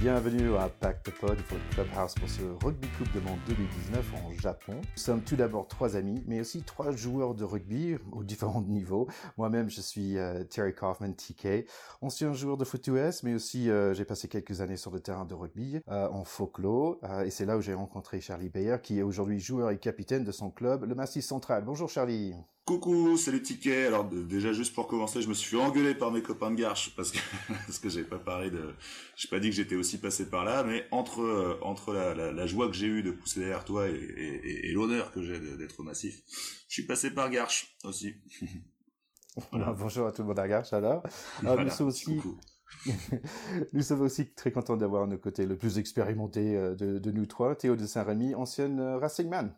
Bienvenue à Pacte Pod pour le Clubhouse pour ce Rugby Coupe de Monde 2019 en Japon. Nous sommes tout d'abord trois amis, mais aussi trois joueurs de rugby aux différents niveaux. Moi-même, je suis euh, Terry Kaufman, TK, ancien joueur de foot US, mais aussi euh, j'ai passé quelques années sur le terrain de rugby euh, en folklore, et c'est là où j'ai rencontré Charlie Bayer, qui est aujourd'hui joueur et capitaine de son club, le Massif Central. Bonjour Charlie. Coucou, c'est les tickets. Alors déjà juste pour commencer, je me suis fait engueuler par mes copains de Garche parce que parce que j'avais pas parlé de, j'ai pas dit que j'étais aussi passé par là, mais entre euh, entre la, la, joie que j'ai eue de pousser derrière toi et, et, et l'honneur que j'ai d'être massif, je suis passé par Garche aussi. Bonjour à tout le monde à Garche alors. nous sommes aussi. nous sommes aussi très contents d'avoir à nos côtés le plus expérimenté euh, de, de nous trois, Théo de Saint-Rémy, ancienne euh, Racing Man.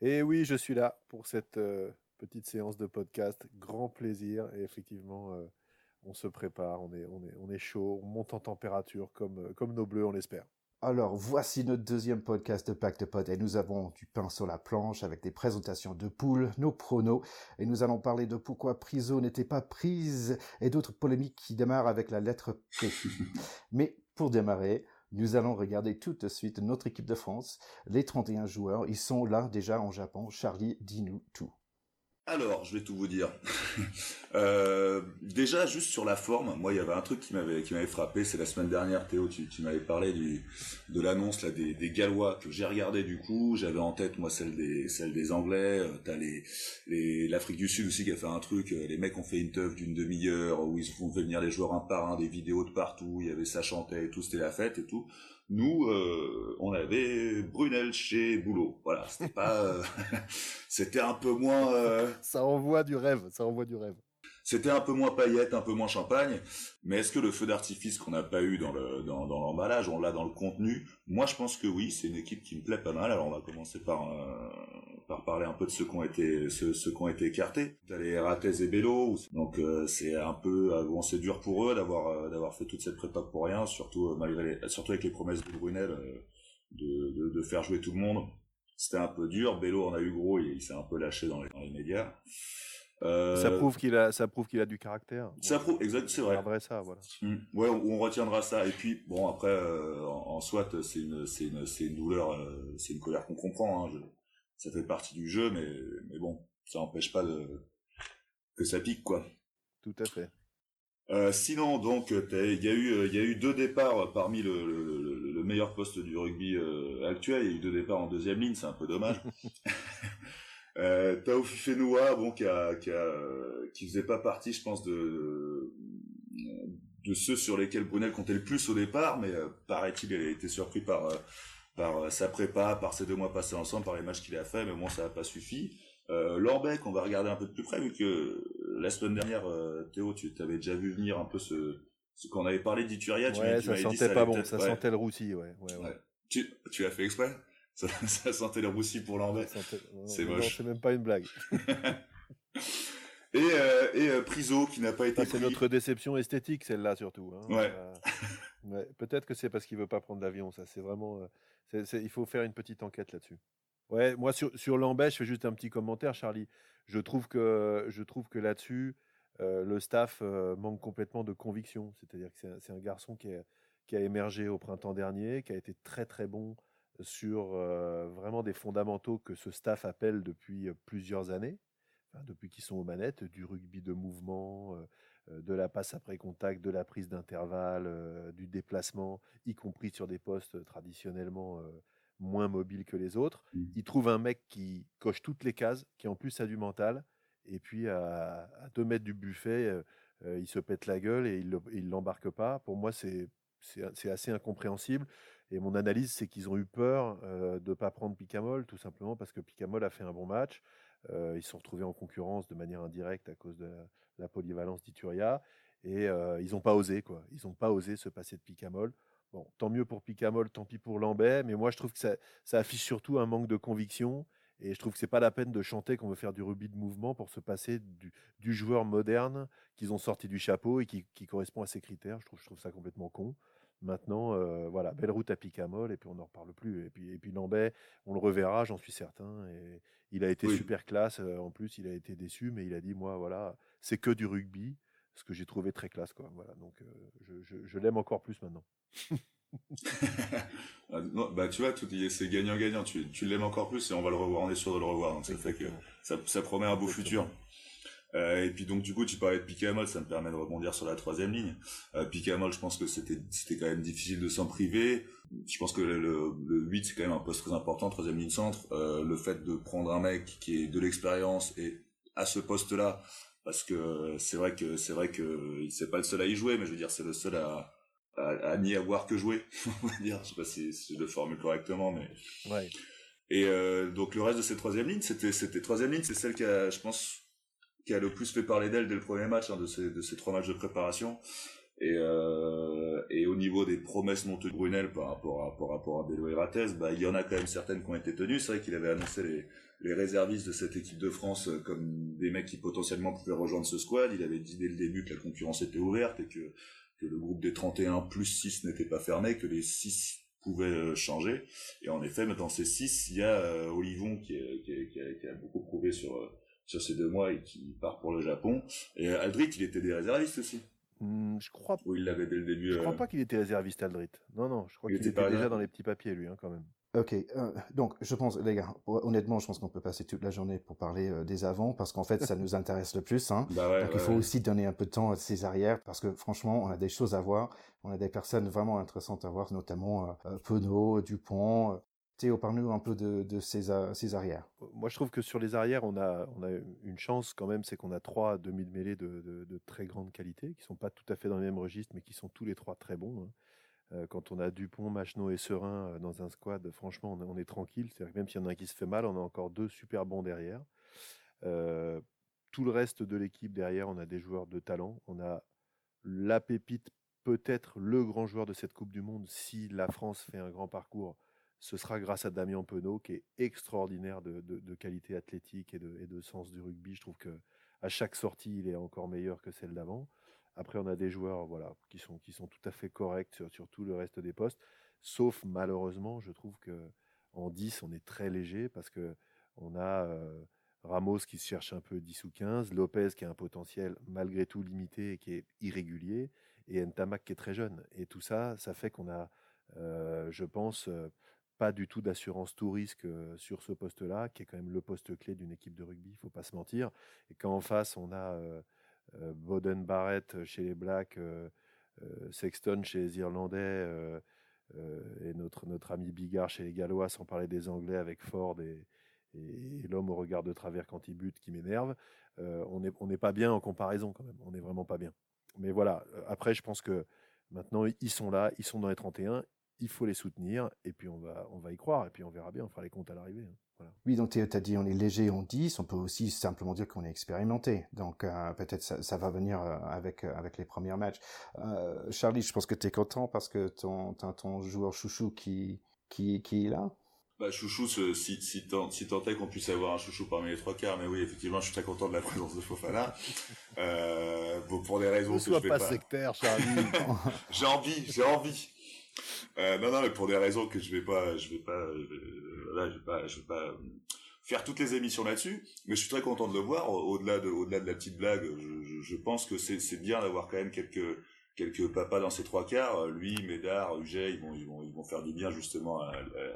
Et oui, je suis là pour cette petite séance de podcast, grand plaisir. Et effectivement, euh, on se prépare, on est, on, est, on est chaud, on monte en température comme, euh, comme nos bleus, on l'espère. Alors, voici notre deuxième podcast de Pacte Pod et nous avons du pain sur la planche avec des présentations de poules, nos pronos et nous allons parler de pourquoi Priso n'était pas prise et d'autres polémiques qui démarrent avec la lettre P. Mais pour démarrer, nous allons regarder tout de suite notre équipe de France, les 31 joueurs, ils sont là déjà en Japon. Charlie, dis-nous tout. Alors, je vais tout vous dire. euh, déjà, juste sur la forme, moi, il y avait un truc qui m'avait frappé. C'est la semaine dernière, Théo, tu, m'avais parlé de l'annonce des, Gallois que j'ai regardé du coup. J'avais en tête moi celle des Anglais. Euh, t'as les les l'Afrique du Sud aussi qui a fait un truc. Euh, les mecs ont fait une teuf d'une demi-heure où ils font venir les joueurs un par un, des vidéos de partout. Il y avait ça chantait et tout, c'était la fête et tout. Nous, euh, on avait Brunel chez Boulot. Voilà, c'était pas, euh, c'était un peu moins. Euh, ça envoie du rêve, ça envoie du rêve. C'était un peu moins paillette, un peu moins champagne, mais est-ce que le feu d'artifice qu'on n'a pas eu dans le dans, dans l'emballage, on l'a dans le contenu? Moi, je pense que oui, c'est une équipe qui me plaît pas mal. Alors, on va commencer par euh, par parler un peu de ceux qui ont été ceux, ceux qui ont été écartés. T'as les Ratez et Bello, donc euh, c'est un peu euh, bon, c'est dur pour eux d'avoir d'avoir fait toute cette prépa pour rien, surtout malgré les, surtout avec les promesses de Brunel de, de, de faire jouer tout le monde. C'était un peu dur. Bello en a eu gros, il, il s'est un peu lâché dans les, dans les médias. Euh... Ça prouve qu'il a, ça prouve qu'il a du caractère. Ça prouve, exact, c'est vrai. On ça, voilà. Mmh. Ouais, on, on, retiendra ça. Et puis, bon, après, euh, en, en, soit, c'est une, c'est une, c'est une douleur, euh, c'est une colère qu'on comprend. Hein, je, ça fait partie du jeu, mais, mais bon, ça n'empêche pas de, que ça pique, quoi. Tout à fait. Euh, sinon, donc, il y a eu, y a eu deux départs parmi le, le, le meilleur poste du rugby euh, actuel. Il y a eu deux départs en deuxième ligne, c'est un peu dommage. Euh, Taofi Fenoua, bon, qui a, qui a, qui faisait pas partie, je pense, de, de ceux sur lesquels Brunel comptait le plus au départ, mais euh, paraît-il, il a été surpris par, par euh, sa prépa, par ces deux mois passés ensemble, par les matchs qu'il a fait, mais bon, ça n'a pas suffi. Euh, Lorbec, on va regarder un peu de plus près, vu que la semaine dernière, Théo, tu t'avais déjà vu venir un peu ce, ce qu'on avait parlé d'Ituria, tu, ouais, ça sentait pas bon, ça sentait le roussi, ouais, ouais, ouais. Tu, tu as fait exprès? Ça, ça, sentait le roussi pour l'envers. C'est moche. C'est même pas une blague. et euh, et euh, Priso qui n'a pas été. C'est notre déception esthétique celle-là surtout. Hein. Euh, ouais. Peut-être que c'est parce qu'il veut pas prendre l'avion. Ça c'est vraiment. Euh, il faut faire une petite enquête là-dessus. Ouais, moi sur sur Lambert, je fais juste un petit commentaire, Charlie. Je trouve que que là-dessus, euh, le staff manque complètement de conviction. C'est-à-dire que c'est un, garçon qui a, émergé au printemps dernier, qui a été très très bon sur euh, vraiment des fondamentaux que ce staff appelle depuis plusieurs années, depuis qu'ils sont aux manettes, du rugby de mouvement, euh, de la passe après contact, de la prise d'intervalle, euh, du déplacement, y compris sur des postes traditionnellement moins mobiles que les autres. Mmh. Il trouve un mec qui coche toutes les cases, qui en plus a du mental, et puis à, à deux mètres du buffet, il se pète la gueule et il ne l'embarque pas. Pour moi, c'est assez incompréhensible. Et mon analyse, c'est qu'ils ont eu peur euh, de ne pas prendre Picamol, tout simplement parce que Picamol a fait un bon match. Euh, ils se sont retrouvés en concurrence de manière indirecte à cause de la, polyvalence d'Ituria. Et euh, ils n'ont pas osé, quoi. Ils n'ont pas osé se passer de Picamol. Bon, tant mieux pour Picamol, tant pis pour Lambert. Mais moi, je trouve que ça, affiche surtout un manque de conviction. Et je trouve que c'est pas la peine de chanter qu'on veut faire du rugby de mouvement pour se passer du, joueur moderne qu'ils ont sorti du chapeau et qui, correspond à ces critères. Je trouve ça complètement con. Maintenant, euh, voilà, belle route à Picamol, et puis on n'en reparle plus. Et puis, et puis Lambert, on le reverra, j'en suis certain. Et il a été oui. super classe. Euh, en plus, il a été déçu, mais il a dit, moi, voilà, c'est que du rugby, ce que j'ai trouvé très classe, quoi. Voilà, donc euh, je, je, je l'aime encore plus maintenant. Ah, bah tu vois, tout c'est gagnant-gagnant. Tu, tu l'aimes encore plus et on va le revoir. On est sûr de le revoir. Donc ça fait que ça, ça promet un beau futur. Euh, et puis donc du coup tu parlais de Piqué ça me permet de rebondir sur la troisième ligne. Euh, Piqué je pense que c'était c'était quand même difficile de s'en priver. Je pense que le, le, 8 c'est quand même un poste très important, troisième ligne centre. Euh, le fait de prendre un mec qui est de l'expérience et à ce poste-là, parce que c'est vrai que c'est vrai que c'est pas le seul à y jouer, mais je veux dire c'est le seul à à, n'y avoir que joué, on va dire. Je sais pas si, si je le formule correctement, mais. Ouais. Et euh, donc le reste de cette troisième ligne, c'était c'était troisième ligne, c'est celle qui a, je pense, qui a le plus fait parler d'elle dès le premier match, hein, de, ces, trois matchs de préparation. Et, euh, au niveau des promesses montées de Brunel par rapport à, par rapport à Belo et bah, il y en a quand même certaines qui ont été tenues. C'est vrai qu'il avait annoncé les, les réservistes de cette équipe de France euh, comme des mecs qui potentiellement pouvaient rejoindre ce squad. Il avait dit dès le début que la concurrence était ouverte et que, le groupe des 31 plus 6 n'était pas fermé, que les 6 pouvaient euh, changer. Et en effet, dans ces 6, il y a Olivon qui, a, beaucoup prouvé sur sur ces deux mois et qui part pour le Japon. Et Aldrit, il était des réservistes aussi. Hmm, je crois. Ou il l'avait dès le début. Je crois euh, pas qu'il était réserviste Aldrit. Non, non, je crois qu'il était, déjà dans les petits papiers lui, hein, quand même. Ok, euh, donc je pense, les gars, honnêtement, je pense qu'on peut passer toute la journée pour parler euh, des avants parce qu'en fait, ça nous intéresse le plus. Hein. Bah donc il faut aussi donner un peu de temps à ces arrières parce que franchement, on a des choses à voir, on a des personnes vraiment intéressantes à voir, notamment euh, Penaud, Dupont, Théo, parle-nous un peu de, ces, arrières. Moi, je trouve que sur les arrières, on a, une chance quand même, c'est qu'on a trois demi de mêlée de, très grande qualité, qui sont pas tout à fait dans le même registre, mais qui sont tous les trois très bons. Hein. Euh, quand on a Dupont, Machenot et Serein euh, dans un squad, franchement, on, est tranquille. C'est-à-dire que même s'il y en a un qui se fait mal, on a encore deux super bons derrière. Euh, tout le reste de l'équipe derrière, on a des joueurs de talent. On a la pépite, peut-être le grand joueur de cette Coupe du Monde si la France fait un grand parcours ce sera grâce à Damien Penaud, qui est extraordinaire de, qualité athlétique et de, sens du rugby. Je trouve que à chaque sortie, il est encore meilleur que celle d'avant. Après, on a des joueurs voilà, qui, sont, qui sont tout à fait corrects sur, tout le reste des postes. Sauf, malheureusement, je trouve que en 10, on est très léger parce que on a euh, Ramos qui se cherche un peu 10 ou 15, Lopez qui a un potentiel malgré tout limité et qui est irrégulier, et Ntamak qui est très jeune. Et tout ça, ça fait qu'on a, euh, je pense, euh, pas du tout d'assurance tout risque sur ce poste-là, qui est quand même le poste clé d'une équipe de rugby, il faut pas se mentir. Et quand en face, on a Boden Barrett chez les Blacks, Sexton chez les Irlandais, et notre, notre ami Bigard chez les Gallois, sans parler des Anglais avec Ford et, l'homme au regard de travers quand il bute qui m'énerve, on n'est on pas bien en comparaison quand même, on n'est vraiment pas bien. Mais voilà, après je pense que maintenant ils sont là, ils sont dans les 31, il faut les soutenir et puis on va, on va y croire et puis on verra bien, on fera les comptes à l'arrivée. Hein. Oui, donc tu as dit on est léger, on 10, on peut aussi simplement dire qu'on est expérimenté. Donc euh, peut-être ça, ça, va venir euh, avec, euh, avec les premiers matchs. Charlie, je pense que tu es content parce que ton, as ton joueur chouchou qui, qui, qui est là. Bah, chouchou, si, si, tant, si tant est qu'on puisse avoir un chouchou parmi les trois quarts, mais oui, effectivement, je suis très content de la présence de Fofana. Euh, pour des raisons ne que sois je vais pas, pas sectaire, Charlie. j'ai envie, j'ai envie. Euh, non, non, mais pour des raisons que je vais pas, je vais pas, euh, je vais pas, je vais pas euh, faire toutes les émissions là-dessus. Mais je suis très content de le voir. Au-delà de, au-delà de la petite blague, je, pense que c'est, bien d'avoir quand même quelques, quelques papas dans ces trois quarts. Lui, Médard, Uget, ils vont, ils vont, ils vont faire du bien justement à,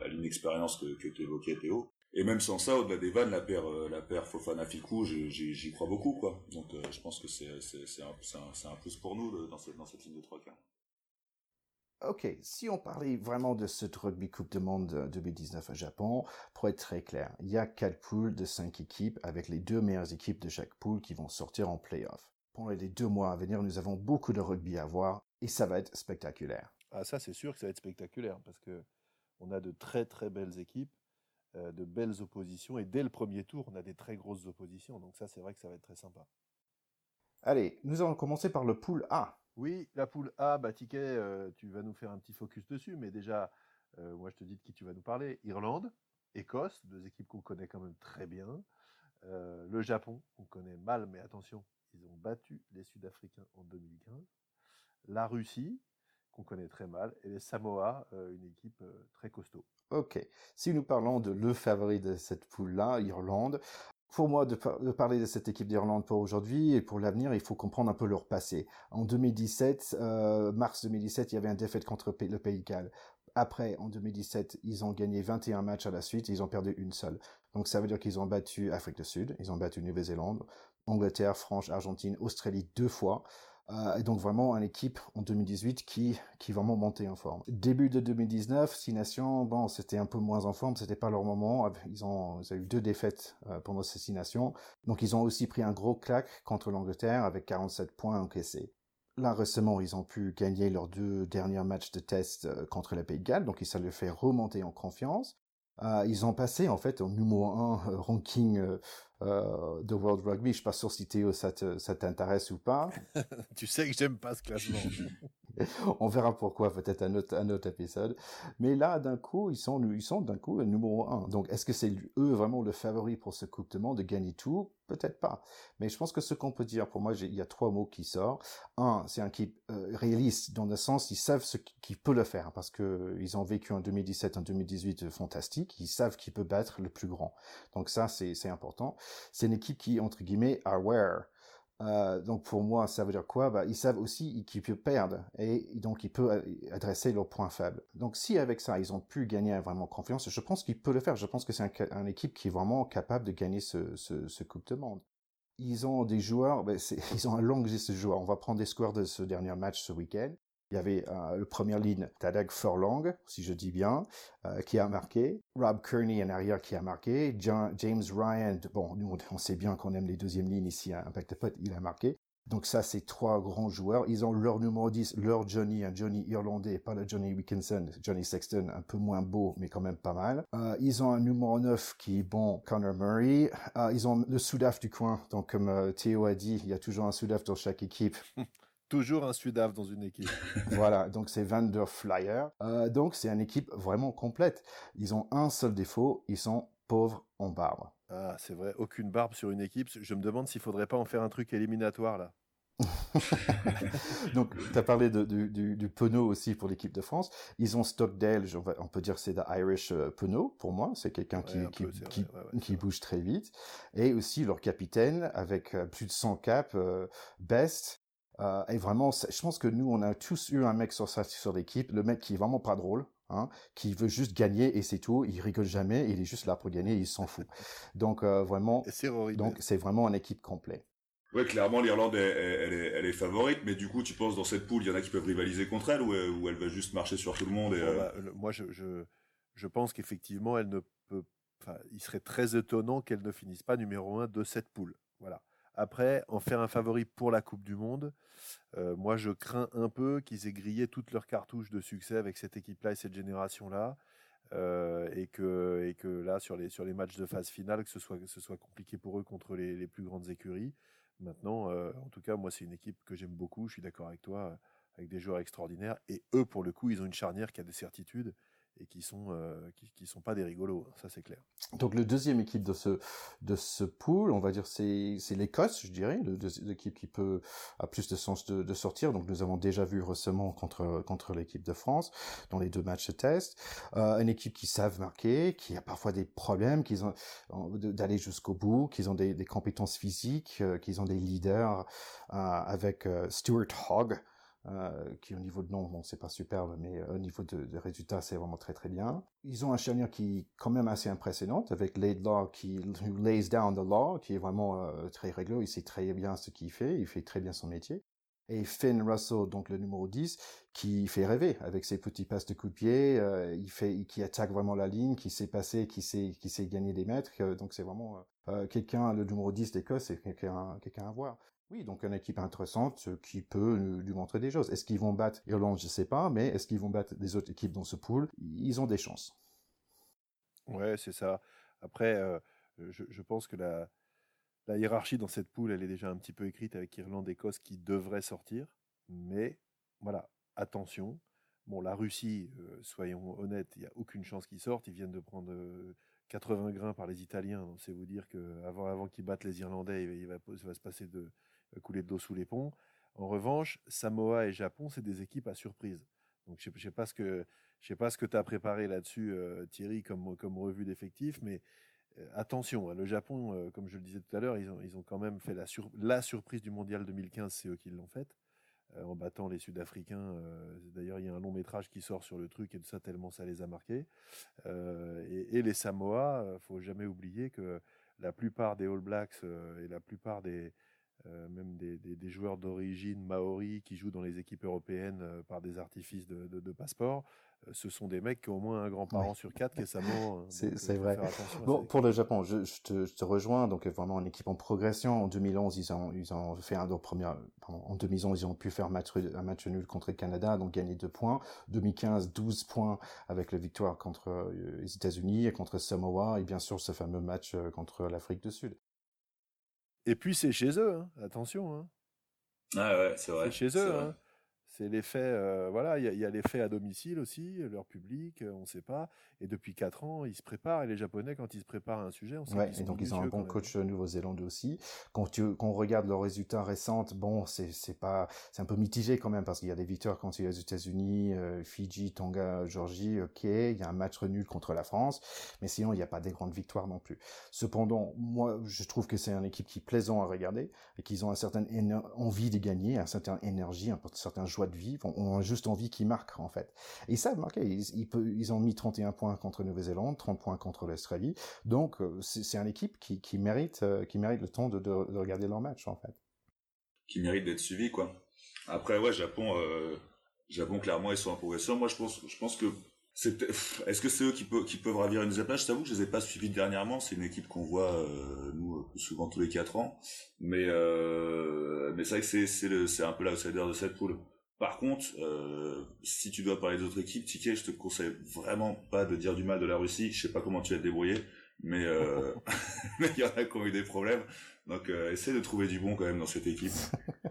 l'inexpérience que, que tu évoquais, Théo. Et même sans ça, au-delà des vannes, la paire, la paire Fofana Ficou, j'y crois beaucoup, quoi. Donc, je pense que c'est, un, un, un, plus pour nous dans cette, dans cette ligne de trois quarts. Ok, si on parlait vraiment de cette rugby Coupe du Monde 2019 au Japon, pour être très clair, il y a quatre poules de cinq équipes avec les deux meilleures équipes de chaque poule qui vont sortir en playoff. Pendant les deux mois à venir, nous avons beaucoup de rugby à voir et ça va être spectaculaire. Ah ça c'est sûr que ça va être spectaculaire parce que on a de très très belles équipes, euh, de belles oppositions et dès le premier tour on a des très grosses oppositions donc ça c'est vrai que ça va être très sympa. Allez, nous allons commencer par le pool A. Oui, la poule A, bah, euh, tu vas nous faire un petit focus dessus, mais déjà, euh, moi je te dis de qui tu vas nous parler. Irlande, Écosse, deux équipes qu'on connaît quand même très bien. Euh, le Japon, on connaît mal, mais attention, ils ont battu les Sud-Africains en 2015. La Russie, qu'on connaît très mal, et les Samoa, une équipe très costaud. Ok. Si nous parlons de le favori de cette poule-là, Irlande, pour moi, de, parler de cette équipe d'Irlande pour aujourd'hui et pour l'avenir, il faut comprendre un peu leur passé. En 2017, euh, mars 2017, il y avait un défaite contre le Pays de Galles. Après, en 2017, ils ont gagné 21 matchs à la suite, ils ont perdu une seule. Donc ça veut dire qu'ils ont battu Afrique du Sud, ils ont battu Nouvelle-Zélande, Angleterre, France, Argentine, Australie deux fois. Euh, et donc vraiment une équipe en 2018 qui qui vraiment monté en forme. Début de 2019, Six Nations, bon, c'était un peu moins en forme, c'était pas leur moment. Ils ont, eu deux défaites euh, pendant ces Six Nations, donc ils ont aussi pris un gros claque contre l'Angleterre avec 47 points encaissés. Là, récemment, ils ont pu gagner leurs deux derniers matchs de test euh, contre la Pays de Galles, donc ça leur fait remonter en confiance. Euh, ils ont passé en fait au numéro 1 euh, ranking euh, de World Rugby. Je suis pas sûr si Théo ça t'intéresse ou pas. tu sais que j'aime pas ce classement. On verra pourquoi peut-être un autre un autre épisode. Mais là d'un coup ils sont ils sont d'un coup numéro 1. Donc est-ce que c'est eux vraiment le favori pour ce Coupe de gagner tout? Peut-être pas. Mais je pense que ce qu'on peut dire, pour moi, il y a trois mots qui sortent. Un, c'est un qui euh, réaliste dans le sens, ils savent ce qui peut le faire parce que ils ont vécu en 2017, en 2018 fantastique. Ils savent qui peut battre le plus grand. Donc ça, c'est important. C'est une équipe qui, entre guillemets, aware. Euh, donc pour moi, ça veut dire quoi? Bah, Ils savent aussi qu'ils peuvent perdre et donc ils peuvent adresser leurs points faibles. Donc si avec ça, ils ont pu gagner vraiment confiance, je pense qu'ils peuvent le faire. Je pense que c'est une équipe qui est vraiment capable de gagner ce Coupe de Monde. Ils ont des joueurs, bah, ils ont un long liste de joueurs. On va prendre des scores de ce dernier match ce week-end. Il y avait euh, le première ligne, Tadag Forlong, si je dis bien, euh, qui a marqué. Rob Kearney en arrière qui a marqué. James Ryan, bon, nous on sait bien qu'on aime les deuxièmes lignes ici à Impact Pot, il a marqué. Donc ça, c'est trois grands joueurs. Ils ont leur numéro 10, leur Johnny, un Johnny irlandais, pas le Johnny Wilkinson, Johnny Sexton, un peu moins beau, mais quand même pas mal. Euh, ils ont un numéro 9 qui est bon, Connor Murray. Euh, ils ont le Soudaf du coin. Donc comme Théo a dit, il y a toujours un Soudaf dans chaque équipe. toujours un Sudaf dans une équipe. voilà, donc c'est Van der Flyer. Euh, donc c'est une équipe vraiment complète. Ils ont un seul défaut, ils sont pauvres en barbe. Ah, c'est vrai, aucune barbe sur une équipe. Je me demande s'il faudrait pas en faire un truc éliminatoire là. Donc, tu as parlé de, du, du, aussi pour l'équipe de France. Ils ont Stockdale, on peut dire c'est the Irish euh, Penaud pour moi. C'est quelqu'un qui, qui, qui, bouge très vite. Et aussi leur capitaine avec euh, plus de 100 caps, Best, euh, et vraiment, je pense que nous, on a tous eu un mec sur sur l'équipe, le mec qui est vraiment pas drôle, hein, qui veut juste gagner et c'est tout. Il rigole jamais, il est juste là pour gagner, il s'en fout. Donc euh, vraiment, donc c'est vraiment une équipe complète. Ouais, clairement, l'Irlande, elle, est, elle, est, favorite, mais du coup, tu penses dans cette poule, il y en a qui peuvent rivaliser contre elle, ou, ou elle va juste marcher sur tout le monde et, euh, bah, Moi, je, je, je pense qu'effectivement, elle ne peut, enfin, il serait très étonnant qu'elle ne finisse pas numéro un de cette poule. Voilà. Après, en faire un favori pour la Coupe du Monde, euh, moi je crains un peu qu'ils aient grillé toutes leurs cartouches de succès avec cette équipe-là et cette génération-là. Euh, et, que, et que là, sur les, sur les matchs de phase finale, que ce soit, que ce soit compliqué pour eux contre les, les plus grandes écuries. Maintenant, euh, en tout cas, moi, c'est une équipe que j'aime beaucoup. Je suis d'accord avec toi, avec des joueurs extraordinaires. Et eux, pour le coup, ils ont une charnière qui a des certitudes et qui sont euh, qui, sont pas des rigolos, ça c'est clair. Donc le deuxième équipe de ce de ce pool, on va dire c'est c'est l'Écosse, je dirais, l'équipe qui peut a plus de sens de, sortir. Donc nous avons déjà vu récemment contre contre l'équipe de France dans les deux matchs de test, euh, une équipe qui savent marquer, qui a parfois des problèmes, qui ont d'aller jusqu'au bout, qui ont des, compétences physiques, euh, qui ont des leaders avec Stuart Hogg euh, qui au niveau de nom, bon, c'est pas superbe, mais euh, au niveau de, de résultats, c'est vraiment très très bien. Ils ont un charnière qui est quand même assez impressionnant, avec Laidlaw qui lays down the law, qui est vraiment euh, très réglo, il sait très bien ce qu'il fait, il fait très bien son métier. Et Finn Russell, donc le numéro 10, qui fait rêver avec ses petits passes de coup de pied, il fait, qui attaque vraiment la ligne, qui sait passer, qui sait, qui sait gagner des mètres. donc c'est vraiment quelqu'un, le numéro 10 d'Écosse, c'est quelqu'un à voir. Oui, donc une équipe intéressante qui peut lui montrer des choses. Est-ce qu'ils vont battre Irlande? Je ne sais pas, mais est-ce qu'ils vont battre des autres équipes dans ce pool? Ils ont des chances. Ouais, c'est ça. Après, euh, je, pense que la, hiérarchie dans cette poule, elle est déjà un petit peu écrite avec Irlande-Écosse qui devrait sortir. Mais voilà, attention. Bon, la Russie, euh, soyons honnêtes, il n'y a aucune chance qu'ils sortent. Ils viennent de prendre 80 euh, grains par les Italiens. C'est vous dire qu'avant avant, qu'ils battent les Irlandais, il va se passer de, couler de l'eau sous les ponts. En revanche, Samoa et Japon, c'est des équipes à surprise. Donc je ne sais pas ce que je sais pas ce que tu as préparé là-dessus, euh, Thierry, comme comme revue d'effectifs, mais attention, hein, le Japon, comme je le disais tout à l'heure, ils ont, ils ont quand même fait la, la surprise du mondial 2015, c'est eux qui l'ont faite. en battant les Sud-Africains. D'ailleurs, il y a un long métrage qui sort sur le truc et de ça tellement ça les a marqués. Et, et, les Samoa, faut jamais oublier que la plupart des All Blacks et la plupart des, euh, même des, des, joueurs d'origine maori qui jouent dans les équipes européennes euh, par des artifices de, de, passeport, euh, ce sont des mecs qui ont au moins un grand-parent sur quatre qui est Samoan. C'est vrai. Bon, pour le Japon, je, je, te, je, te, rejoins. Donc vraiment une équipe en progression. En 2011, ils ont, ils ont fait un premier. Pardon, en 2011, ils ont pu faire match, un match nul contre le Canada, donc gagner deux points. 2015, 12 points avec la victoire contre les États-Unis et contre Samoa, et bien sûr ce fameux match contre l'Afrique du Sud. Et puis c'est chez eux, hein. attention. Hein. Ah ouais, c'est vrai. C'est chez eux. Hein. C'est l'effet, euh, voilà, il y a, l'effet à domicile aussi, leur public, euh, on ne sait pas. Et depuis 4 ans, ils se préparent. Et les Japonais, quand ils se préparent à un sujet, on sait ouais, et donc ils ont un bon coach nouveau-zélandais aussi. Quand, tu, quand on regarde leurs résultats récents, bon, c'est, c'est pas, c'est un peu mitigé quand même parce qu'il y a des victoires contre les États-Unis, euh, Fidji, Tonga, Georgie, ok. Il y a un match nul contre la France, mais sinon il n'y a pas des grandes victoires non plus. Cependant, moi, je trouve que c'est une équipe qui est plaisant à regarder et qu'ils ont une certaine envie de gagner, une certaine énergie, un certain joie de vivre, on, a juste envie qu'ils marquent en fait. Et ça, marquer, ils, ils, ont mis 31 points contre Nouvelle-Zélande, 30 points contre l'Australie, donc euh, c'est une équipe qui, qui mérite, euh, qui mérite le temps de, de, regarder leur match en fait. Qui mérite d'être suivi quoi. Après ouais, Japon, euh, Japon clairement ils sont en progression. Moi je pense, je pense que est-ce que c'est eux qui, peuvent, ravir une place? Je t'avoue que je les ai pas suivis dernièrement. C'est une équipe qu'on voit nous souvent tous les quatre ans, mais mais c'est vrai que c'est c'est un peu l'outsider de cette poule. Par contre, euh, si tu dois parler d'autres équipes, Ticket, je te conseille vraiment pas de dire du mal de la Russie. Je sais pas comment tu vas te débrouiller, mais euh, il y en a qui ont eu des problèmes. Donc, euh, essaie de trouver du bon quand même dans cette équipe.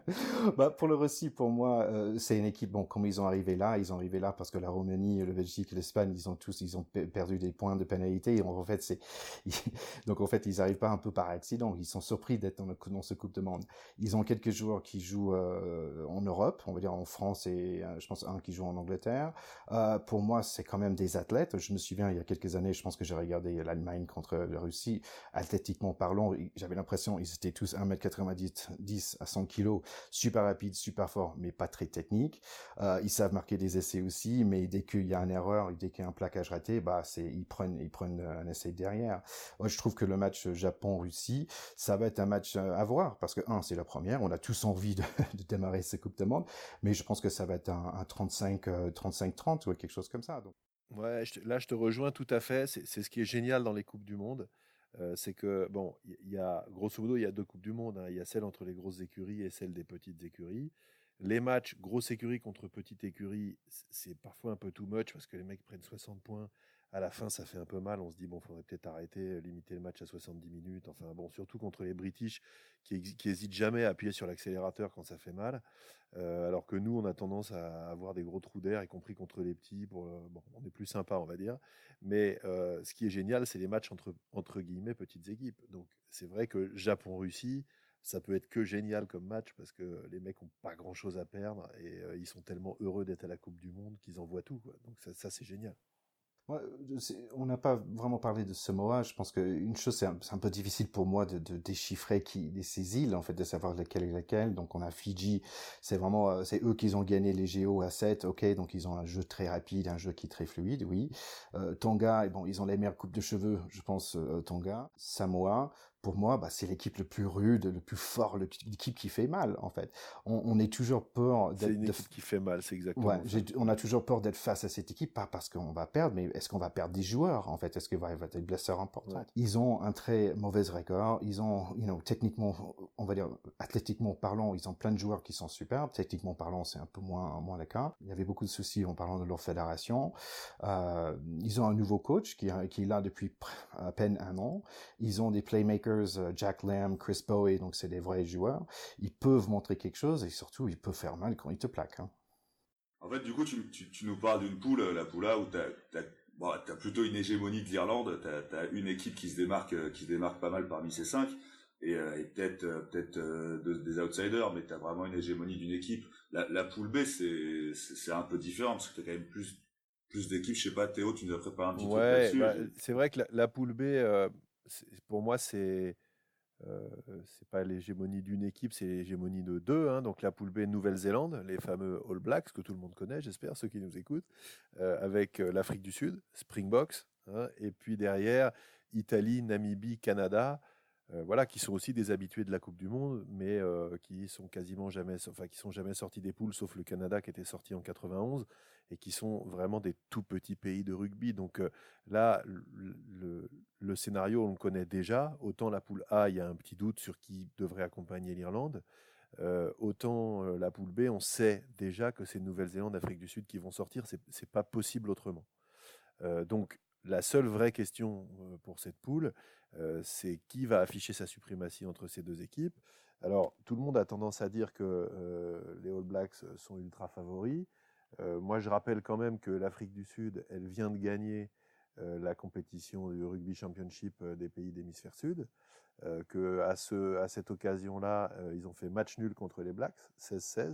bah, pour le Russie, pour moi, euh, c'est une équipe. Bon, comme ils ont arrivé là, ils ont arrivé là parce que la Roumanie, le Belgique, l'Espagne, ils ont tous, ils ont perdu des points de pénalité. Et en fait, c'est donc en fait, ils arrivent pas un peu par accident. Ils sont surpris d'être dans, ce Coupe de Monde. Ils ont quelques joueurs qui jouent euh, en Europe, on va dire en France et euh, je pense un qui joue en Angleterre. Pour moi, c'est quand même des athlètes. Je me souviens il y a quelques années, je pense que j'ai regardé l'Allemagne contre la Russie. Athlétiquement parlant, j'avais l'impression ils étaient tous 1m90 à 100 kg, super rapides, super forts, mais pas très techniques. Euh, ils savent marquer des essais aussi, mais dès qu'il y a une erreur, dès qu'il y a un plaquage raté, bah c'est ils prennent ils prennent un essai derrière. Moi, je trouve que le match Japon-Russie, ça va être un match euh, à voir parce que un, c'est la première, on a tous envie de, démarrer cette Coupe de Monde, mais je pense que ça va être un, un 35 35 30 ou quelque chose comme ça. Ouais, là je te rejoins tout à fait. C'est ce qui est génial dans les coupes du monde. C'est que, bon, il y a, grosso modo, il y a deux Coupes du Monde. Hein. Il y a celle entre les grosses écuries et celle des petites écuries. Les matchs grosse écurie contre petite écurie, c'est parfois un peu too much parce que les mecs prennent 60 points à la fin, ça fait un peu mal. On se dit, bon, faudrait peut-être arrêter, euh, limiter le match à 70 minutes. Enfin, bon, surtout contre les British qui, qui hésitent jamais à appuyer sur l'accélérateur quand ça fait mal. Euh, alors que nous, on a tendance à avoir des gros trous d'air, y compris contre les petits. Pour, euh, bon, on est plus sympa, on va dire. Mais ce qui est génial, c'est les matchs entre, entre guillemets petites équipes. Donc, c'est vrai que Japon-Russie, ça peut être que génial comme match parce que les mecs ont pas grand chose à perdre et ils sont tellement heureux d'être à la Coupe du Monde qu'ils envoient tout. Donc ça c'est génial. On n'a pas vraiment parlé de Samoa. Je pense qu'une chose, c'est un, peu difficile pour moi de, déchiffrer qui ces îles, en fait, de savoir laquelle est laquelle. Donc, on a Fidji. C'est vraiment, euh, c'est eux qui ont gagné les Géo à 7. Ok, donc ils ont un jeu très rapide, un jeu qui est très fluide, oui. Euh, Tonga, bon, ils ont les meilleures coupes de cheveux, je pense, euh, Tonga. Samoa, pour moi, bah, c'est l'équipe le plus rude, le plus fort, l'équipe qui fait mal, en fait. On, on est toujours peur d'être... C'est une équipe qui fait mal, c'est exactement ouais, On a toujours peur d'être face à cette équipe, pas parce qu'on va perdre, mais est-ce qu'on va perdre des joueurs, en fait? Est-ce qu'il va y avoir des blessures importantes Ils ont un très mauvais record, ils ont, you know, techniquement, on va dire, athlétiquement parlant, ils ont plein de joueurs qui sont superbes, techniquement parlant, c'est un peu moins, moins le cas. Il y avait beaucoup de soucis en parlant de leur fédération. Euh, ils ont un nouveau coach qui, qui est là depuis à peine un an. Ils ont des playmakers euh, Jack Lamb, Chris Bowie, donc c'est des vrais joueurs, ils peuvent montrer quelque chose et surtout ils peuvent faire mal quand ils te plaquent. Hein. En fait, du coup, tu, tu, nous parles d'une poule, la poule où tu as, bon, plutôt une hégémonie de l'Irlande, tu as, une équipe qui se démarque, euh, qui se démarque pas mal parmi ces cinq, et, euh, et peut-être peut-être des outsiders, mais tu as vraiment une hégémonie d'une équipe. La, la poule B, c'est un peu différent parce que tu as quand même plus plus d'équipes. Je sais pas, Théo, tu nous as préparé un petit ouais, truc là-dessus. Bah, c'est vrai que la, la poule B, pour moi, c'est euh, c'est pas l'hégémonie d'une équipe, c'est l'hégémonie de deux. Hein. Donc la poule B Nouvelle-Zélande, les fameux All Blacks que tout le monde connaît, j'espère, ceux qui nous écoutent, euh, avec euh, l'Afrique du Sud, Springboks, hein. et puis derrière Italie, Namibie, Canada, euh, voilà, qui sont aussi des habitués de la Coupe du Monde, mais euh, qui sont quasiment jamais, enfin, qui sont jamais sortis des poules, sauf le Canada qui était sorti en 91, et qui sont vraiment des tout petits pays de rugby. Donc euh, là, le, scénario, on le connaît déjà. Autant la poule A, il y a un petit doute sur qui devrait accompagner l'Irlande. autant la poule B, on sait déjà que c'est Nouvelle-Zélande, Afrique du Sud qui vont sortir. C'est pas possible autrement. donc la seule vraie question pour cette poule, c'est qui va afficher sa suprématie entre ces deux équipes? Alors, tout le monde a tendance à dire que les All Blacks sont ultra favoris. moi, je rappelle quand même que l'Afrique du Sud, elle vient de gagner la compétition du Rugby Championship des pays d'hémisphère sud, que à, ce, à cette occasion-là, ils ont fait match nul contre les Blacks, 16-16,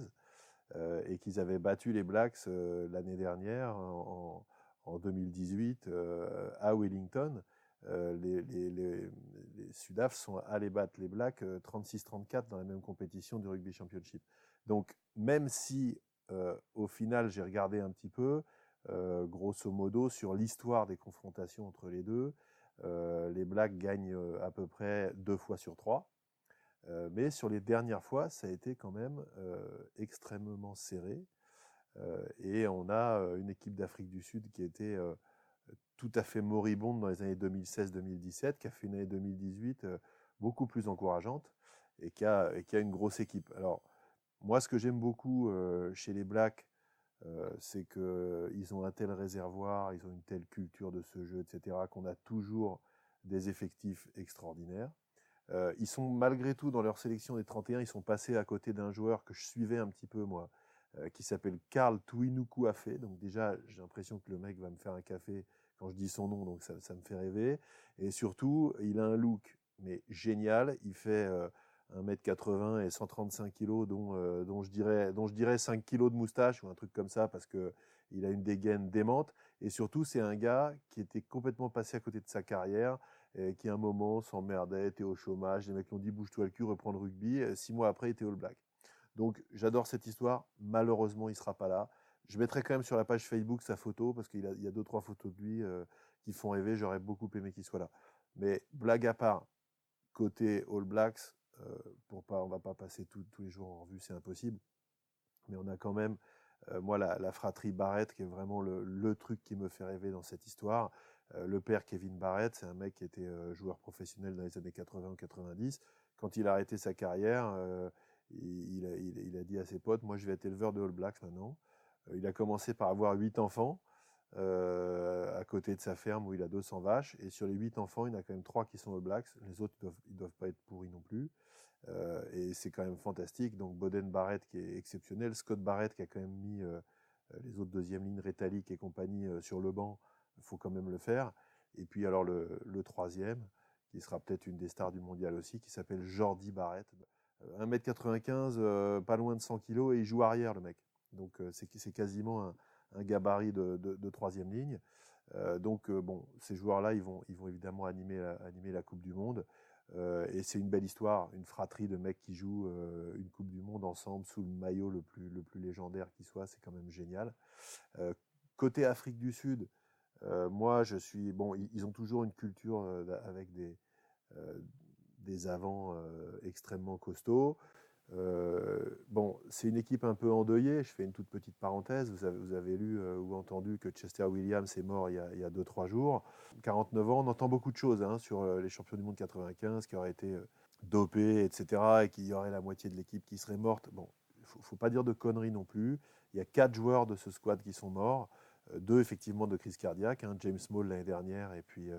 et qu'ils avaient battu les Blacks l'année dernière en, 2018 à Wellington. Euh, les, les, les, Sudaf sont allés battre les Blacks 36-34 euh, dans la même compétition du Rugby Championship. Donc, même si euh, au final j'ai regardé un petit peu, grosso modo, sur l'histoire des confrontations entre les deux, les Blacks gagnent à peu près deux fois sur trois. mais sur les dernières fois, ça a été quand même extrêmement serré. Et on a une équipe d'Afrique du Sud qui était tout à fait moribonde dans les années 2016-2017, qui a fait une année 2018 euh, beaucoup plus encourageante et qui a, qui a une grosse équipe. Alors, moi, ce que j'aime beaucoup euh, chez les Blacks, euh, c'est qu'ils ont un tel réservoir, ils ont une telle culture de ce jeu, etc., qu'on a toujours des effectifs extraordinaires. ils sont malgré tout dans leur sélection des 31, ils sont passés à côté d'un joueur que je suivais un petit peu moi, qui s'appelle Karl Tuinuku. Donc déjà, j'ai l'impression que le mec va me faire un café quand je dis son nom, donc ça, me fait rêver. Et surtout, il a un look mais génial. Il fait 1m80 euh, et 135 kg, dont, euh, dont, je dirais, dont je dirais 5 kg de moustache ou un truc comme ça, parce que il a une dégaine démente. Et surtout, c'est un gars qui était complètement passé à côté de sa carrière, qui à un moment s'emmerdait, était au chômage. Les mecs lui ont dit bouge-toi le cul, reprends le rugby. Six mois après, il était All Black. Donc j'adore cette histoire. Malheureusement, il sera pas là. Je mettrai quand même sur la page Facebook sa photo parce qu'il y a deux trois photos de lui euh, qui font rêver. J'aurais beaucoup aimé qu'il soit là. Mais blague à part, côté All Blacks, euh, pour pas, on va pas passer tous les jours en revue, c'est impossible. Mais on a quand même, euh, moi, la, fratrie Barrett qui est vraiment le, truc qui me fait rêver dans cette histoire. le père Kevin Barrett, c'est un mec qui était joueur professionnel dans les années 80 ou 90. Quand il a arrêté sa carrière, il, a, dit à ses potes, moi je vais être éleveur de All Blacks maintenant. Euh, il a commencé par avoir huit enfants euh, à côté de sa ferme où il a 200 vaches. Et sur les huit enfants, il y en a quand même trois qui sont All Blacks. Les autres, ils doivent, doivent pas être pourris non plus. Euh, et c'est quand même fantastique. Donc Boden Barrett qui est exceptionnel, Scott Barrett qui a quand même mis les autres deuxième lignes, Rétalique et compagnie sur le banc. Il faut quand même le faire. Et puis alors le, le troisième, qui sera peut-être une des stars du mondial aussi, qui s'appelle Jordi Barrett. 1m95, pas loin de 100 kg, et il joue arrière le mec. Donc euh, c'est quasiment un, gabarit de, troisième ligne. Euh, donc euh, bon, ces joueurs-là, ils vont, évidemment animer la, Coupe du Monde. et c'est une belle histoire, une fratrie de mecs qui jouent une Coupe du Monde ensemble sous le maillot le plus, le plus légendaire qui soit. C'est quand même génial. côté Afrique du Sud, moi, je suis bon. Ils, ont toujours une culture avec des des avants extrêmement costauds. Euh, bon, c'est une équipe un peu endeuillée. Je fais une toute petite parenthèse. Vous avez, lu euh, ou entendu que Chester Williams est mort il y a 2-3 jours. 49 ans, on entend beaucoup de choses hein, sur euh, les champions du monde 95 qui auraient été dopés, etc. et qu'il y aurait la moitié de l'équipe qui serait morte. Bon, il ne faut, pas dire de conneries non plus. Il y a 4 joueurs de ce squad qui sont morts. Deux, effectivement, de crise cardiaque. Hein, James Small l'année dernière et puis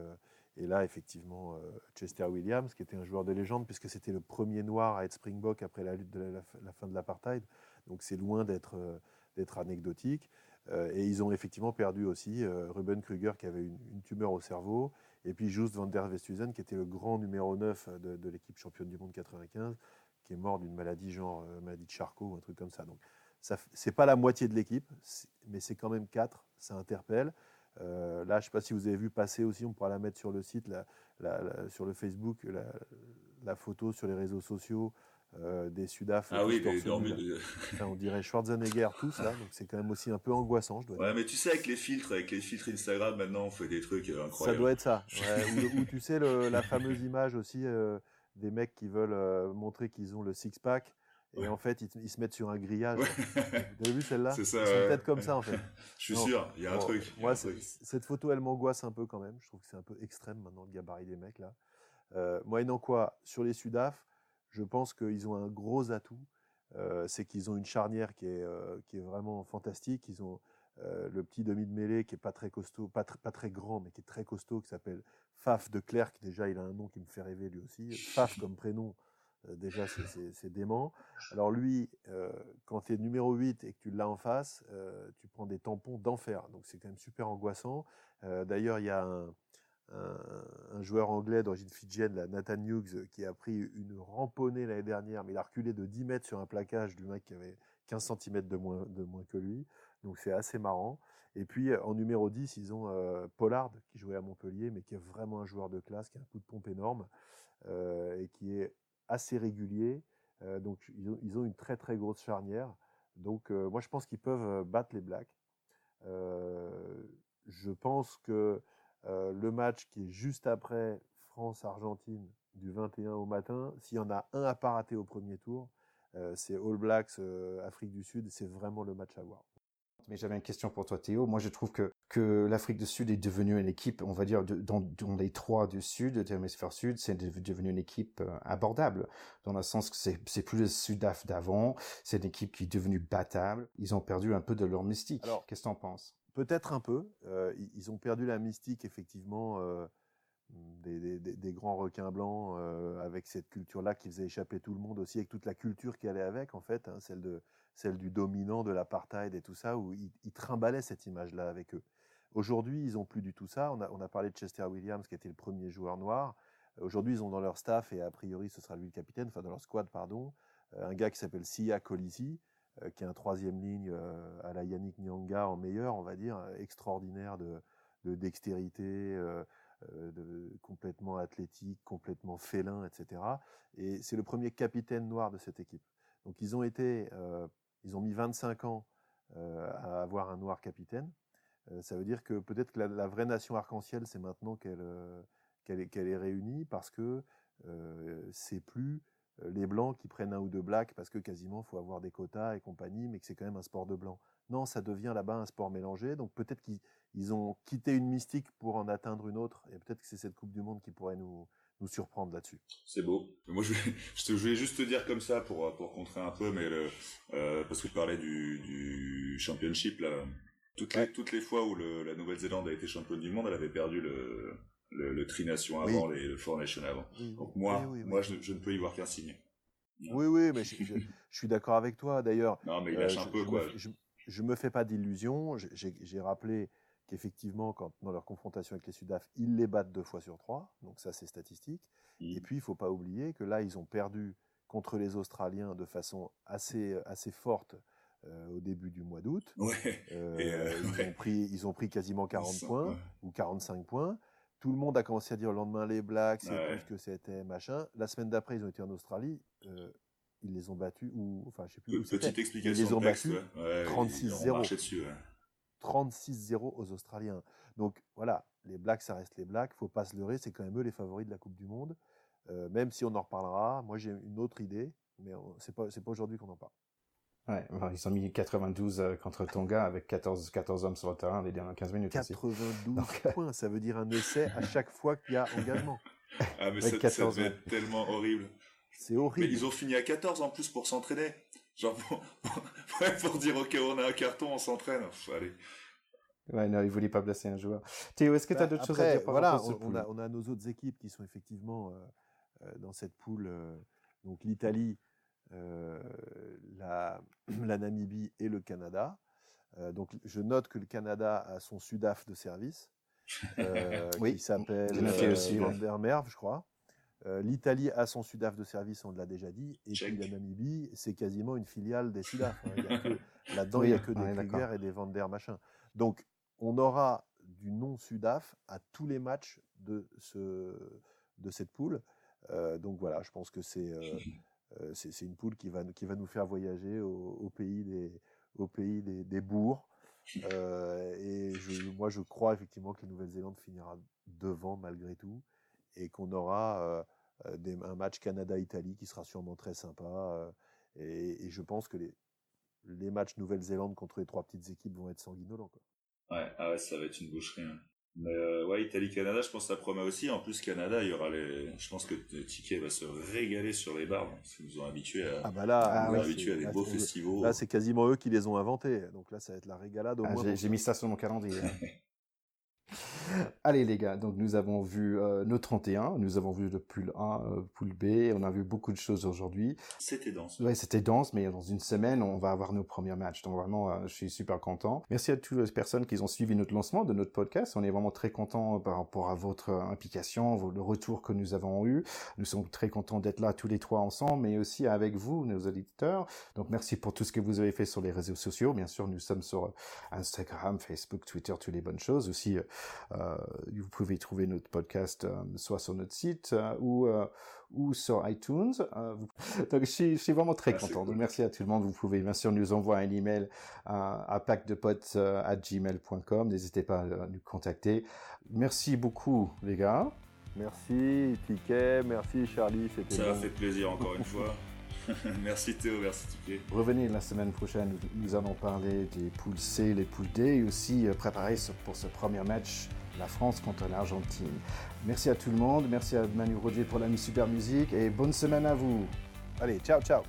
et là, effectivement, euh, Chester Williams, qui était un joueur de légende, puisque c'était le premier noir à être Springbok après la lutte de la, fin de l'apartheid. Donc c'est loin d'être euh, anecdotique. Euh, et ils ont effectivement perdu aussi Ruben Kruger, qui avait une, tumeur au cerveau, et puis Just van der Westhuizen, qui était le grand numéro 9 de, l'équipe championne du monde 95, qui est mort d'une maladie genre maladie de Charcot ou un truc comme ça. Donc c'est pas la moitié de l'équipe, mais c'est quand même 4, ça interpelle. Là, je ne sais pas si vous avez vu passer aussi, on pourra la mettre sur le site, sur le Facebook, la, photo sur les réseaux sociaux des Sudaf. Ah oui, on dirait Schwarzenegger tous là, donc c'est quand même aussi un peu angoissant. Je dois ouais, mais tu sais avec les filtres, avec les filtres Instagram maintenant, on fait des trucs incroyables. Ça doit être ça. ou, tu sais la fameuse image aussi des mecs qui veulent montrer qu'ils ont le six pack et en fait, ils, se mettent sur un grillage. Vous avez vu celle-là C'est ça. C'est peut-être comme ça, en fait. Je suis sûr, il y a un truc. Moi, cette photo, elle m'angoisse un peu quand même. Je trouve que c'est un peu extrême maintenant, le gabarit des mecs, là. Euh, moyennant quoi, sur les Sudaf, je pense qu'ils ont un gros atout. Euh, c'est qu'ils ont une charnière qui est, euh, qui est vraiment fantastique. Ils ont euh, le petit demi de mêlée qui est pas très costaud, pas, pas très grand, mais qui est très costaud, qui s'appelle Faf de Clerc. Déjà, il a un nom qui me fait rêver lui aussi. Faf comme prénom, déjà, c'est dément. Alors lui, euh, quand tu es numéro 8 et que tu l'as en face, euh, tu prends des tampons d'enfer. Donc c'est quand même super angoissant. D'ailleurs, il y a un, joueur anglais d'origine fidjienne, Nathan Hughes, qui a pris une ramponnée l'année dernière, mais il a reculé de 10 mètres sur un plaquage du mec qui avait 15 cm de moins, de moins que lui. Donc c'est assez marrant. Et puis en numéro 10, ils ont Pollard, qui jouait à Montpellier, mais qui est vraiment un joueur de classe, qui a un coup de pompe énorme, et qui est assez régulier. Euh, donc ils ont, une très très grosse charnière. Donc euh, moi je pense qu'ils peuvent euh, battre les Blacks. je pense que le match qui est juste après France-Argentine du 21 au matin, s'il y en a un à pas rater au premier tour, c'est All Blacks Afrique du Sud, c'est vraiment le match à voir. Mais j'avais une question pour toi, Théo. Moi, je trouve que, que l'Afrique du Sud est devenue une équipe, on va dire, dans, les trois du Sud, de l'hémisphère Sud, c'est devenu une équipe euh, abordable, dans le sens que c'est plus le Sudaf d'avant, c'est une équipe qui est devenue battable. Ils ont perdu un peu de leur mystique. Alors, qu'est-ce que tu en penses? Peut-être un peu. Euh, ils ont perdu la mystique, effectivement. Euh, des, grands requins blancs avec cette culture-là qui faisait échapper tout le monde aussi, avec toute la culture qui allait avec, en fait, hein, celle de celle du dominant, de l'apartheid et tout ça, où ils, ils trimballaient cette image-là avec eux. Aujourd'hui, ils n'ont plus du tout ça. On a, parlé de Chester Williams, qui était le premier joueur noir. Aujourd'hui, ils ont dans leur staff, et a priori, ce sera lui le capitaine, enfin dans leur squad, pardon, euh, un gars qui s'appelle Sia Colisi, euh, qui est un troisième ligne euh, à la Yannick Nyanga en meilleur, on va dire, extraordinaire de, de dextérité, de, complètement athlétique, complètement félin, etc. Et c'est le premier capitaine noir de cette équipe. Donc ils ont été ils ont mis 25 ans euh, à avoir un noir capitaine. Euh, ça veut dire que peut-être que la, vraie nation arc-en-ciel, c'est maintenant qu'elle euh, qu'elle est, réunie parce que c'est plus les blancs qui prennent un ou deux blacks parce que quasiment faut avoir des quotas et compagnie, mais que c'est quand même un sport de blanc. Non, ça devient là-bas un sport mélangé. Donc peut-être qu'ils ont quitté une mystique pour en atteindre une autre, et peut-être que c'est cette Coupe du Monde qui pourrait nous, surprendre là-dessus. C'est beau. Moi, je voulais, juste te dire comme ça pour pour contrer un peu, mais euh, parce que tu parlais du, du championship là. Toutes les toutes les fois où le, la Nouvelle-Zélande a été championne du monde, elle avait perdu le le, le Tri-Nation avant, les, le Four Nation avant. Donc moi, moi, je, je, ne peux y voir qu'un signe. Oui, oui, mais je, je, suis d'accord avec toi. D'ailleurs, non, mais il lâche euh, un peu quoi. je, je me fais pas d'illusions. J'ai rappelé qu'effectivement, quand dans leur confrontation avec les Sudaf, ils les battent deux fois sur trois, donc ça c'est statistique. Mmh. Et puis il faut pas oublier que là ils ont perdu contre les Australiens de façon assez assez forte euh, au début du mois d'août. Ouais. Euh, euh, ils ont pris ils ont pris quasiment 40 points ou 45 points. Tout le monde a commencé à dire le lendemain les Blacks, c'est plus que c'était machin. La semaine d'après ils ont été en Australie. ils les ont battus ou enfin je sais plus. Petite explication. Ils les ont battus 36-0. 36-0 aux Australiens. Donc voilà, les Blacks, ça reste les Blacks. Faut pas se leurrer, c'est quand même eux les favoris de la Coupe du Monde. Euh, même si on en reparlera, moi j'ai une autre idée, mais c'est pas c'est pas aujourd'hui qu'on en parle. Ouais, ils ont mis 92 euh, contre Tonga avec 14, 14 hommes sur le terrain les dernières 15 minutes. 92 euh, points, ça veut dire un essai à chaque fois qu'il y a engagement. Ah mais ça, ça être tellement horrible. C'est horrible. Mais ils ont fini à 14 en plus pour s'entraîner. Genre, pour, dire, OK, on a un carton, on s'entraîne. Allez. Ouais, non, il voulait pas blesser un joueur. Théo, est-ce que tu as bah, d'autres choses à dire par voilà, rapport on, a, on a nos autres équipes qui sont effectivement euh, euh, dans cette poule. Euh, donc l'Italie, la, la, Namibie et le Canada. donc je note que le Canada a son Sudaf de service, oui. qui s'appelle Van der Merve, je crois. Euh, L'Italie a son Sudaf de service, on l'a déjà dit, et puis la Namibie, c'est quasiment une filiale des Sudaf. Hein. Là-dedans, il n'y a que des Krieger et des Vander machin. Donc, on aura du non-Sudaf à tous les matchs de, ce, de cette poule. donc voilà, je pense que c'est c'est une poule qui va, qui va nous faire voyager au, pays des, au pays des, bourgs. et je, moi, je crois effectivement que la Nouvelle-Zélande finira devant malgré tout et qu'on aura des, un match Canada-Italie qui sera sûrement très sympa. Et, et, je pense que les, les matchs Nouvelle-Zélande contre les trois petites équipes vont être sanguinolents. Quoi. Ouais, ah ouais, ça va être une boucherie. Hein. Mais euh, ouais, Italie-Canada, je pense que ça promet aussi. En plus, Canada, il y aura les. Je pense que Ticket va se régaler sur les bars. Parce qu'ils nous ont habitués à. Ah bah là, ah, à des beaux festivals. Là, c'est quasiment eux qui les ont inventés. Donc là, ça va être la régalade au ah, J'ai mis ça sur mon calendrier. Allez les gars, donc nous avons vu euh, nos 31, nous avons vu le pool 1, euh, pool B, on a vu beaucoup de choses aujourd'hui. C'était dense. Ouais, c'était dense, mais dans une semaine, on va avoir nos premiers matchs. Donc vraiment, euh, je suis super content. Merci à toutes les personnes qui ont suivi notre lancement de notre podcast. On est vraiment très content par rapport à votre implication, le retour que nous avons eu. Nous sommes très contents d'être là tous les trois ensemble, mais aussi avec vous, nos auditeurs. Donc merci pour tout ce que vous avez fait sur les réseaux sociaux. Bien sûr, nous sommes sur Instagram, Facebook, Twitter, toutes les bonnes choses. Aussi, euh, vous pouvez trouver notre podcast euh, soit sur notre site euh, ou ou sur iTunes. donc, je suis, vraiment très ah, content. Donc, merci à tout le monde. Vous pouvez bien sûr nous envoyer un email à, à à gmail.com. N'hésitez pas à nous contacter. Merci beaucoup, les gars. Merci, Ticket. Merci, Charlie. Ça m'a fait plaisir encore une fois. merci Théo, merci Ticket. Revenez la semaine prochaine, nous allons parler des poules C, les poules D et aussi préparer pour ce premier match la France contre l'Argentine. Merci à tout le monde, merci à Manu Roger pour la super musique et bonne semaine à vous. Allez, ciao, ciao.